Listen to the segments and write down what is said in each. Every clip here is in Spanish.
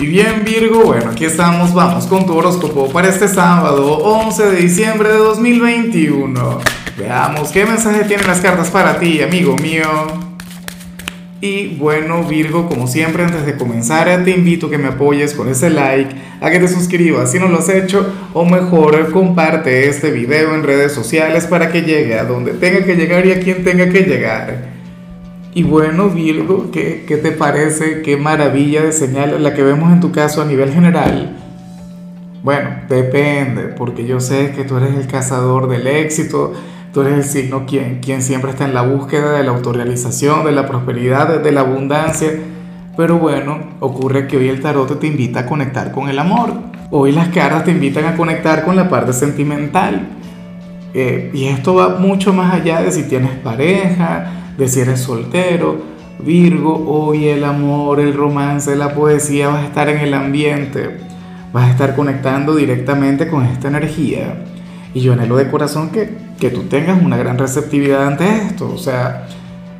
Y bien Virgo, bueno, aquí estamos, vamos con tu horóscopo para este sábado 11 de diciembre de 2021. Veamos qué mensaje tienen las cartas para ti, amigo mío. Y bueno Virgo, como siempre antes de comenzar te invito a que me apoyes con ese like, a que te suscribas si no lo has hecho o mejor comparte este video en redes sociales para que llegue a donde tenga que llegar y a quien tenga que llegar. Y bueno, Virgo, ¿qué, ¿qué, te parece? Qué maravilla de señal la que vemos en tu caso a nivel general. Bueno, depende, porque yo sé que tú eres el cazador del éxito, tú eres el signo quien, quien siempre está en la búsqueda de la autorrealización, de la prosperidad, de la abundancia. Pero bueno, ocurre que hoy el tarot te invita a conectar con el amor. Hoy las cartas te invitan a conectar con la parte sentimental. Eh, y esto va mucho más allá de si tienes pareja, de si eres soltero, Virgo, hoy el amor, el romance, la poesía, vas a estar en el ambiente, vas a estar conectando directamente con esta energía. Y yo anhelo de corazón que, que tú tengas una gran receptividad ante esto. O sea,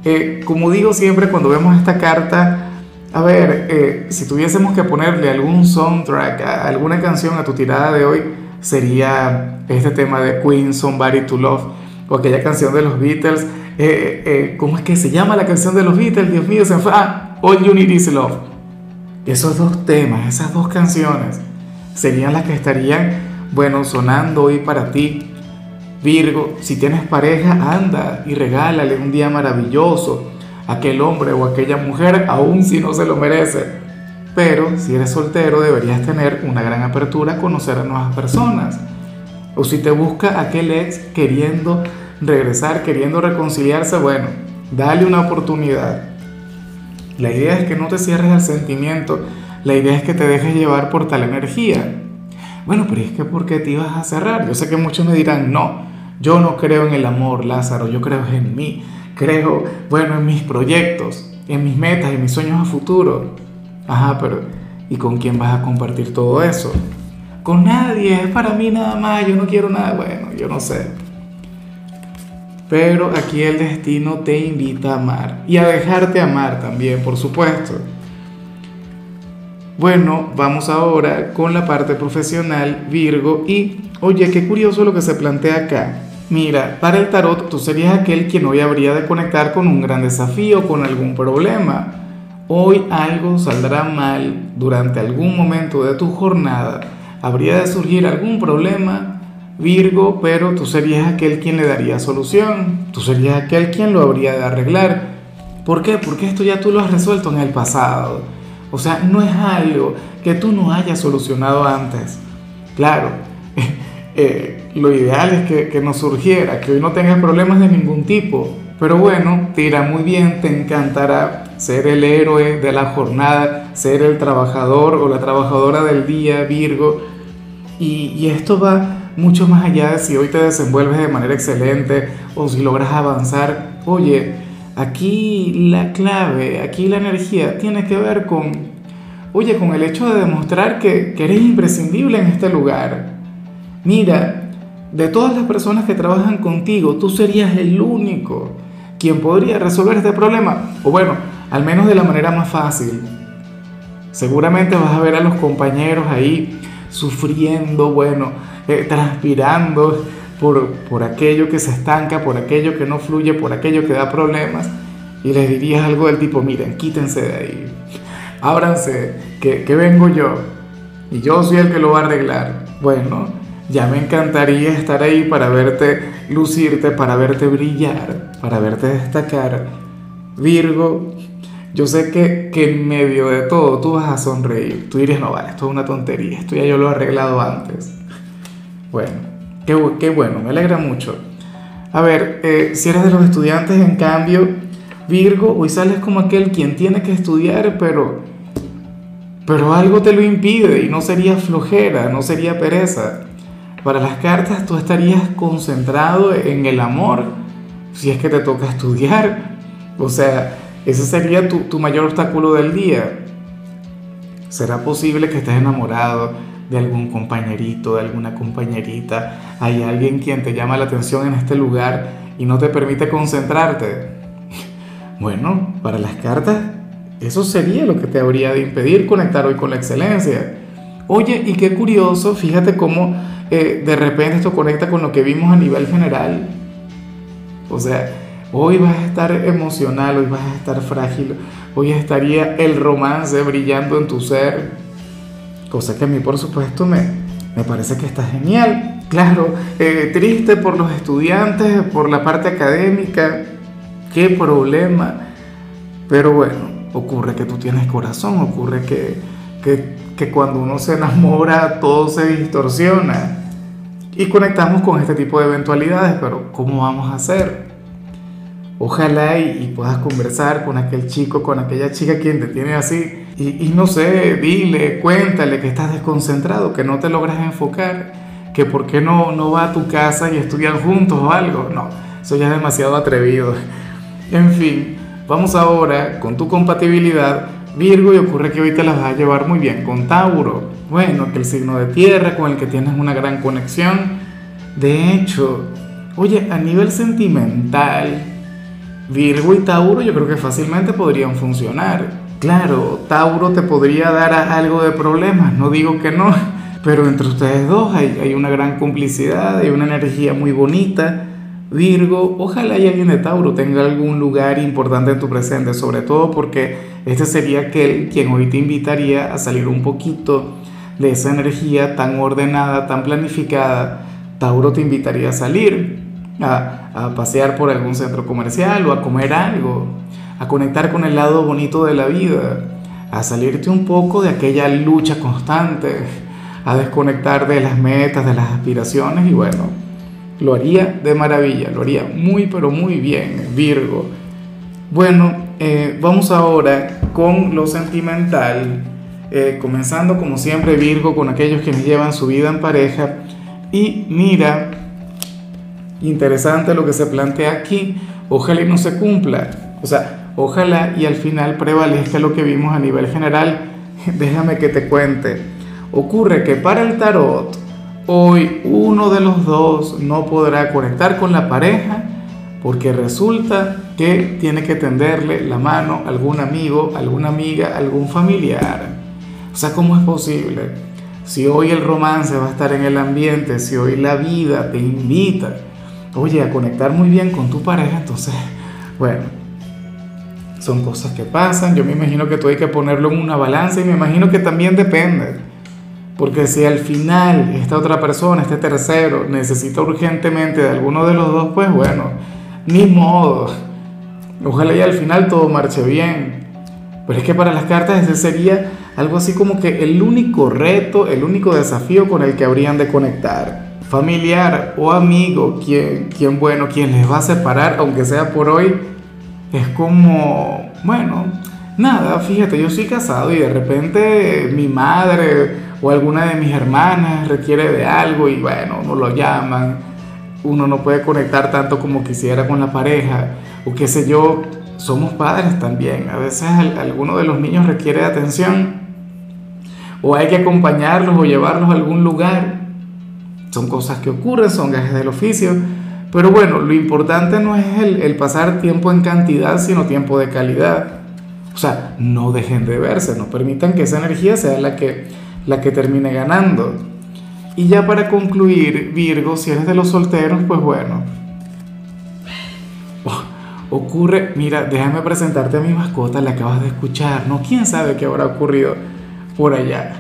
eh, como digo siempre cuando vemos esta carta, a ver, eh, si tuviésemos que ponerle algún soundtrack, alguna canción a tu tirada de hoy, sería este tema de Queen, Somebody to Love, o aquella canción de los Beatles eh, eh, ¿cómo es que se llama la canción de los Beatles? Dios mío, se fue. Ah, All You Need Is Love. Esos dos temas, esas dos canciones, serían las que estarían, bueno, sonando hoy para ti. Virgo, si tienes pareja, anda y regálale un día maravilloso a aquel hombre o aquella mujer, aun si no se lo merece. Pero si eres soltero, deberías tener una gran apertura a conocer a nuevas personas. O si te busca aquel ex queriendo regresar queriendo reconciliarse, bueno, dale una oportunidad. La idea es que no te cierres al sentimiento, la idea es que te dejes llevar por tal energía. Bueno, pero es que ¿por qué te ibas a cerrar? Yo sé que muchos me dirán, no, yo no creo en el amor, Lázaro, yo creo en mí, creo, bueno, en mis proyectos, en mis metas, en mis sueños a futuro. Ajá, pero ¿y con quién vas a compartir todo eso? Con nadie, es para mí nada más, yo no quiero nada, bueno, yo no sé. Pero aquí el destino te invita a amar y a dejarte amar también, por supuesto. Bueno, vamos ahora con la parte profesional, Virgo, y oye, qué curioso lo que se plantea acá. Mira, para el tarot tú serías aquel quien hoy habría de conectar con un gran desafío, con algún problema. Hoy algo saldrá mal durante algún momento de tu jornada. Habría de surgir algún problema Virgo, pero tú serías aquel quien le daría solución, tú serías aquel quien lo habría de arreglar. ¿Por qué? Porque esto ya tú lo has resuelto en el pasado. O sea, no es algo que tú no hayas solucionado antes. Claro, eh, lo ideal es que, que no surgiera, que hoy no tengas problemas de ningún tipo. Pero bueno, te irá muy bien, te encantará ser el héroe de la jornada, ser el trabajador o la trabajadora del día, Virgo. Y, y esto va mucho más allá de si hoy te desenvuelves de manera excelente o si logras avanzar. Oye, aquí la clave, aquí la energía tiene que ver con, oye, con el hecho de demostrar que, que eres imprescindible en este lugar. Mira, de todas las personas que trabajan contigo, tú serías el único quien podría resolver este problema. O bueno, al menos de la manera más fácil. Seguramente vas a ver a los compañeros ahí sufriendo, bueno, eh, transpirando por, por aquello que se estanca, por aquello que no fluye, por aquello que da problemas, y les dirías algo del tipo, miren, quítense de ahí, ábranse, que, que vengo yo, y yo soy el que lo va a arreglar. Bueno, ya me encantaría estar ahí para verte lucirte, para verte brillar, para verte destacar. Virgo, yo sé que, que, en medio de todo tú vas a sonreír. Tú dirías, no, vale, esto es una tontería, esto ya yo lo he arreglado antes. Bueno, qué, qué bueno, me alegra mucho. A ver, eh, si eres de los estudiantes, en cambio, Virgo, hoy sales como aquel quien tiene que estudiar, pero, pero algo te lo impide y no sería flojera, no sería pereza. Para las cartas tú estarías concentrado en el amor, si es que te toca estudiar. O sea, ese sería tu, tu mayor obstáculo del día. ¿Será posible que estés enamorado de algún compañerito, de alguna compañerita? ¿Hay alguien quien te llama la atención en este lugar y no te permite concentrarte? Bueno, para las cartas, Eso sería lo que te habría de impedir conectar hoy con la excelencia. Oye, y qué curioso, fíjate cómo eh, de repente esto conecta con lo que vimos a nivel general. O sea, hoy vas a estar emocional, hoy vas a estar frágil, hoy estaría el romance brillando en tu ser. Cosa que a mí, por supuesto, me, me parece que está genial. Claro, eh, triste por los estudiantes, por la parte académica, qué problema. Pero bueno, ocurre que tú tienes corazón, ocurre que, que, que cuando uno se enamora todo se distorsiona. Y conectamos con este tipo de eventualidades, pero ¿cómo vamos a hacer? Ojalá y, puedas conversar con aquel chico, con aquella chica quien te tiene así. Y, y, no sé, dile, cuéntale que estás desconcentrado, que no te logras enfocar, que por qué no, no va a tu casa y estudian juntos o algo. No, eso ya es demasiado atrevido. En fin, vamos ahora con tu compatibilidad Virgo y ocurre que hoy te las vas a llevar muy bien con Tauro. Bueno, que el signo de tierra con el que tienes una gran conexión. De hecho, oye, a nivel sentimental, Virgo y Tauro yo creo que fácilmente podrían funcionar. Claro, Tauro te podría dar algo de problemas, no digo que no, pero entre ustedes dos hay, una gran complicidad, hay una energía muy bonita. Virgo, ojalá y alguien de Tauro tenga algún lugar importante en tu presente, sobre todo porque este sería aquel quien hoy te invitaría a salir un poquito de esa energía tan ordenada, tan planificada. Tauro te invitaría a salir, a, pasear por algún centro comercial o a comer algo, a conectar con el lado bonito de la vida, a salirte un poco de aquella lucha constante, a desconectar de las metas, de las aspiraciones y bueno, lo haría de maravilla, lo haría muy pero muy bien, Virgo. Bueno, eh, vamos ahora con lo sentimental, eh, comenzando como siempre Virgo con aquellos que llevan su vida en pareja. Y mira, interesante lo que se plantea aquí, ojalá y no se cumpla, o sea, ojalá y al final prevalezca lo que vimos a nivel general. Déjame que te cuente. Ocurre que para el tarot, Hoy uno de los dos no podrá conectar con la pareja porque resulta que tiene que tenderle la mano a algún amigo, alguna amiga, algún familiar. O sea, ¿cómo es posible? Si hoy el romance va a estar en el ambiente, si hoy la vida te invita, oye, a conectar muy bien con tu pareja, entonces, bueno, son cosas que pasan. Yo me imagino que tú hay que ponerlo en una balanza y me imagino que también depende porque si al final esta otra persona, este tercero, necesita urgentemente de alguno de los dos, pues bueno, ni modo. Ojalá y al final todo marche bien. Pero es que para las cartas ese sería algo así como que el único reto, el único desafío con el que habrían de conectar. Familiar o amigo, quien, quien bueno, quien les va a separar, aunque sea por hoy, es como, bueno, nada, fíjate, yo soy casado y de repente mi madre o alguna de mis hermanas requiere de algo y bueno, no lo llaman, uno no puede conectar tanto como quisiera con la pareja, o qué sé yo, somos padres también, a veces alguno de los niños requiere de atención, o hay que acompañarlos o llevarlos a algún lugar, son cosas que ocurren, son gajes del oficio, pero bueno, lo importante no es el, el pasar tiempo en cantidad, sino tiempo de calidad. O sea, no dejen de verse, no permitan que esa energía sea la que la que termine ganando. Y ya para concluir, Virgo, si eres de los solteros, pues bueno. Oh, ocurre, mira, déjame presentarte a mi mascota, la acabas de escuchar, ¿no? ¿Quién sabe qué habrá ocurrido por allá?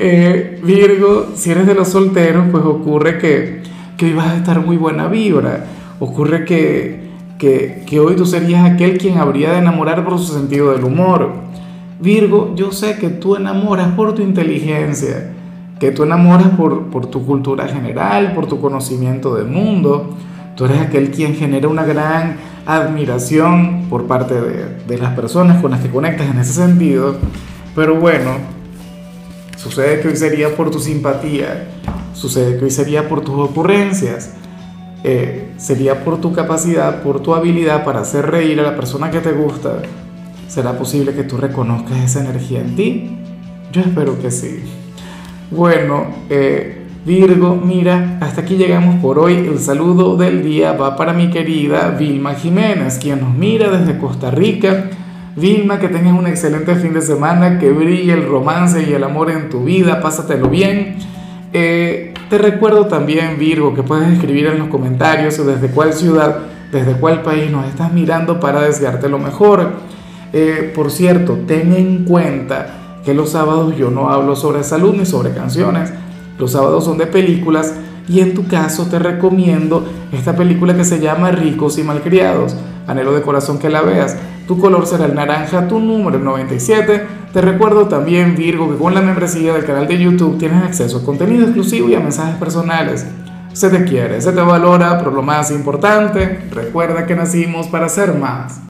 Eh, Virgo, si eres de los solteros, pues ocurre que, que hoy vas a estar muy buena vibra. Ocurre que, que, que hoy tú serías aquel quien habría de enamorar por su sentido del humor Virgo, yo sé que tú enamoras por tu inteligencia, que tú enamoras por, por tu cultura general, por tu conocimiento del mundo. Tú eres aquel quien genera una gran admiración por parte de, de las personas con las que conectas en ese sentido. Pero bueno, sucede que hoy sería por tu simpatía, sucede que hoy sería por tus ocurrencias, eh, sería por tu capacidad, por tu habilidad para hacer reír a la persona que te gusta, ¿Será posible que tú reconozcas esa energía en ti? Yo espero que sí. Bueno, eh, Virgo, mira, hasta aquí llegamos por hoy. El saludo del día va para mi querida Vilma Jiménez, quien nos mira desde Costa Rica. Vilma, que tengas un excelente fin de semana, que brille el romance y el amor en tu vida, pásatelo bien. Eh, te recuerdo también, Virgo, que puedes escribir en los comentarios desde cuál ciudad, desde cuál país nos estás mirando para desearte lo mejor. Eh, por cierto, ten en cuenta que los sábados yo no hablo sobre salud ni sobre canciones. Los sábados son de películas y en tu caso te recomiendo esta película que se llama Ricos y Malcriados. Anhelo de corazón que la veas. Tu color será el naranja, tu número 97. Te recuerdo también, Virgo, que con la membresía del canal de YouTube tienes acceso a contenido exclusivo y a mensajes personales. Se te quiere, se te valora, pero lo más importante, recuerda que nacimos para ser más.